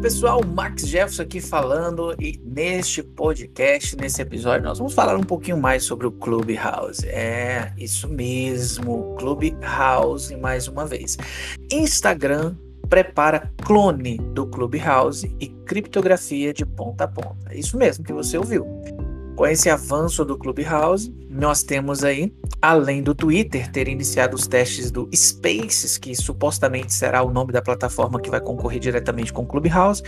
pessoal, Max Jefferson aqui falando e neste podcast, nesse episódio, nós vamos falar um pouquinho mais sobre o Clubhouse. É isso mesmo, Clubhouse mais uma vez. Instagram prepara clone do Clubhouse e criptografia de ponta a ponta. É isso mesmo que você ouviu. Com esse avanço do Clubhouse, nós temos aí, além do Twitter ter iniciado os testes do Spaces, que supostamente será o nome da plataforma que vai concorrer diretamente com o Clubhouse,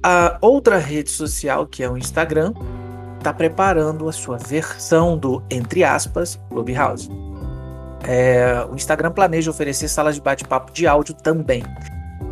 a outra rede social, que é o Instagram, está preparando a sua versão do, entre aspas, Clubhouse. É, o Instagram planeja oferecer salas de bate-papo de áudio também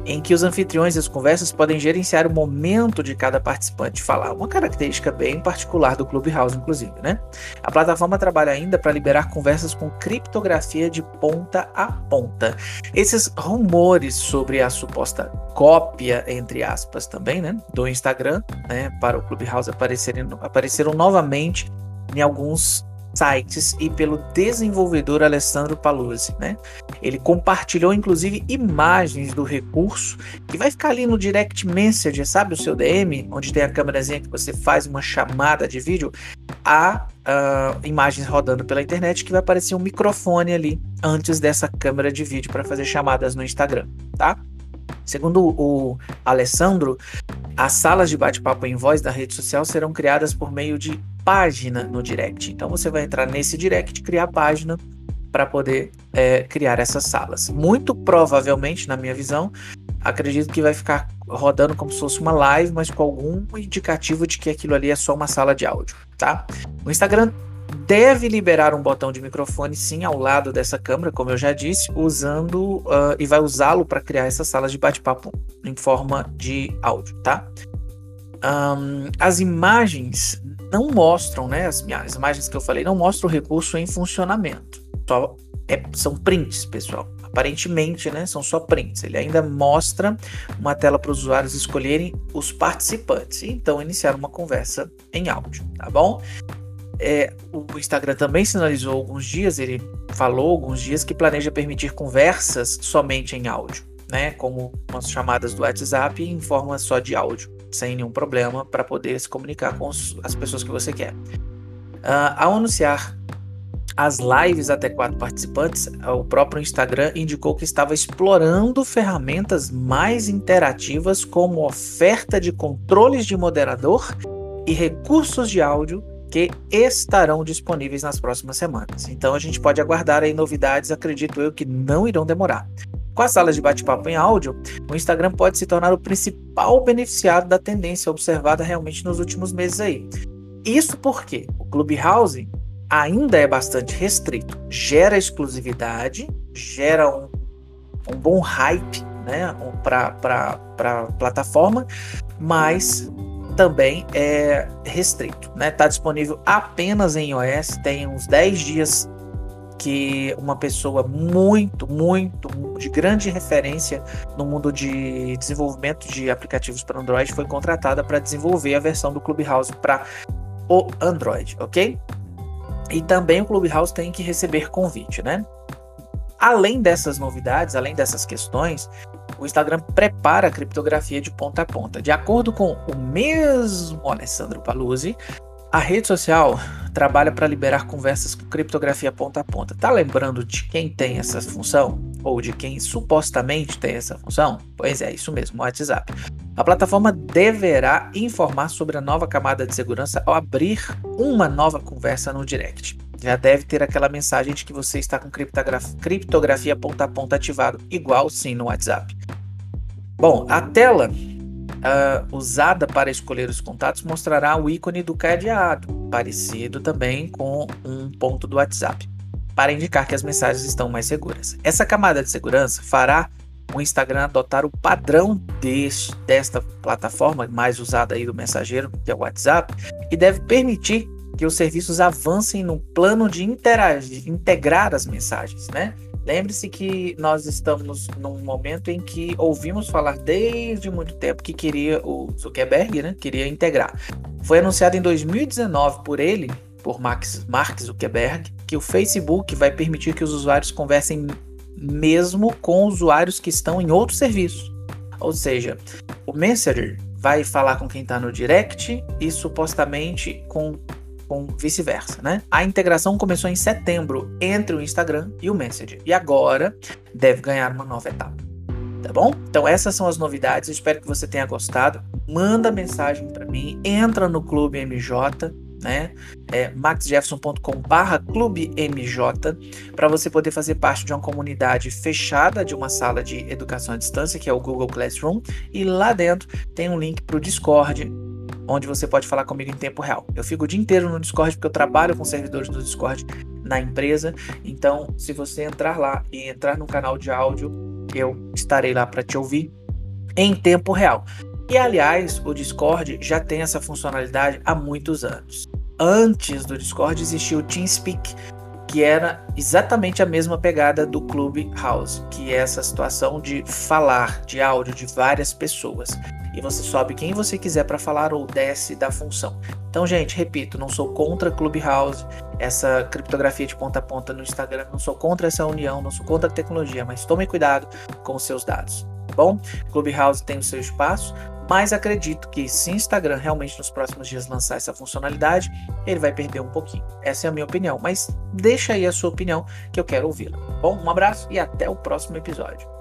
em que os anfitriões das conversas podem gerenciar o momento de cada participante falar, uma característica bem particular do Clubhouse, inclusive, né? A plataforma trabalha ainda para liberar conversas com criptografia de ponta a ponta. Esses rumores sobre a suposta cópia, entre aspas, também, né, do Instagram, né, para o Clubhouse aparecerem, apareceram novamente em alguns sites e pelo desenvolvedor Alessandro Paluzzi, né? Ele compartilhou inclusive imagens do recurso que vai ficar ali no direct message, sabe o seu DM, onde tem a câmerazinha que você faz uma chamada de vídeo, há uh, imagens rodando pela internet que vai aparecer um microfone ali antes dessa câmera de vídeo para fazer chamadas no Instagram, tá? Segundo o Alessandro, as salas de bate-papo em voz da rede social serão criadas por meio de página no direct. Então você vai entrar nesse direct, criar página para poder é, criar essas salas. Muito provavelmente, na minha visão, acredito que vai ficar rodando como se fosse uma live, mas com algum indicativo de que aquilo ali é só uma sala de áudio, tá? O Instagram deve liberar um botão de microfone sim ao lado dessa câmera, como eu já disse, usando uh, e vai usá-lo para criar essas salas de bate-papo em forma de áudio, tá? Um, as imagens não mostram, né? As, as imagens que eu falei não mostram o recurso em funcionamento. Só é, são prints, pessoal. Aparentemente, né? São só prints. Ele ainda mostra uma tela para os usuários escolherem os participantes e então iniciar uma conversa em áudio, tá bom? É, o Instagram também sinalizou alguns dias, ele falou alguns dias que planeja permitir conversas somente em áudio, né? Como as chamadas do WhatsApp em forma só de áudio sem nenhum problema para poder se comunicar com as pessoas que você quer. Uh, ao anunciar as lives até quatro participantes, o próprio Instagram indicou que estava explorando ferramentas mais interativas como oferta de controles de moderador e recursos de áudio que estarão disponíveis nas próximas semanas. Então a gente pode aguardar aí novidades, acredito eu que não irão demorar. Com as salas de bate-papo em áudio, o Instagram pode se tornar o principal beneficiário da tendência observada realmente nos últimos meses aí. Isso porque o Clubhouse ainda é bastante restrito, gera exclusividade, gera um, um bom hype né, para a plataforma, mas também é restrito. Está né? Tá disponível apenas em iOS, tem uns 10 dias que uma pessoa muito, muito de grande referência no mundo de desenvolvimento de aplicativos para Android foi contratada para desenvolver a versão do Clubhouse para o Android, ok? E também o Clubhouse tem que receber convite, né? Além dessas novidades, além dessas questões, o Instagram prepara a criptografia de ponta a ponta. De acordo com o mesmo Alessandro Paluzzi, a rede social trabalha para liberar conversas com criptografia ponta a ponta. Tá lembrando de quem tem essa função? Ou de quem supostamente tem essa função? Pois é, isso mesmo, o WhatsApp. A plataforma deverá informar sobre a nova camada de segurança ao abrir uma nova conversa no direct. Já deve ter aquela mensagem de que você está com criptografia ponta a ponta ativado, igual sim no WhatsApp. Bom, a tela uh, usada para escolher os contatos mostrará o ícone do cadeado, parecido também com um ponto do WhatsApp, para indicar que as mensagens estão mais seguras. Essa camada de segurança fará o Instagram adotar o padrão deste, desta plataforma mais usada aí do mensageiro, que é o WhatsApp, e deve permitir que os serviços avancem no plano de integrar as mensagens, né? Lembre-se que nós estamos num momento em que ouvimos falar desde muito tempo que queria o Zuckerberg, né? Queria integrar. Foi anunciado em 2019 por ele, por Max, Mark Zuckerberg, que o Facebook vai permitir que os usuários conversem mesmo com usuários que estão em outros serviços. Ou seja, o Messenger vai falar com quem está no direct e supostamente com com vice-versa, né? A integração começou em setembro entre o Instagram e o Messenger e agora deve ganhar uma nova etapa. Tá bom? Então essas são as novidades. espero que você tenha gostado. Manda mensagem para mim, entra no Clube MJ né? É maxjefferson.com/barra clube MJ para você poder fazer parte de uma comunidade fechada de uma sala de educação à distância que é o Google Classroom e lá dentro tem um link para o Discord onde você pode falar comigo em tempo real. Eu fico o dia inteiro no Discord porque eu trabalho com servidores do Discord na empresa. Então, se você entrar lá e entrar no canal de áudio, eu estarei lá para te ouvir em tempo real. E aliás, o Discord já tem essa funcionalidade há muitos anos. Antes do Discord existia o TeamSpeak, que era exatamente a mesma pegada do Clubhouse, que é essa situação de falar de áudio de várias pessoas. E você sobe quem você quiser para falar ou desce da função. Então, gente, repito, não sou contra Clubhouse, essa criptografia de ponta a ponta no Instagram, não sou contra essa união, não sou contra a tecnologia, mas tome cuidado com os seus dados. Tá bom? Clubhouse tem o seu espaço, mas acredito que se o Instagram realmente nos próximos dias lançar essa funcionalidade, ele vai perder um pouquinho. Essa é a minha opinião, mas deixa aí a sua opinião que eu quero ouvi-la. Bom, um abraço e até o próximo episódio.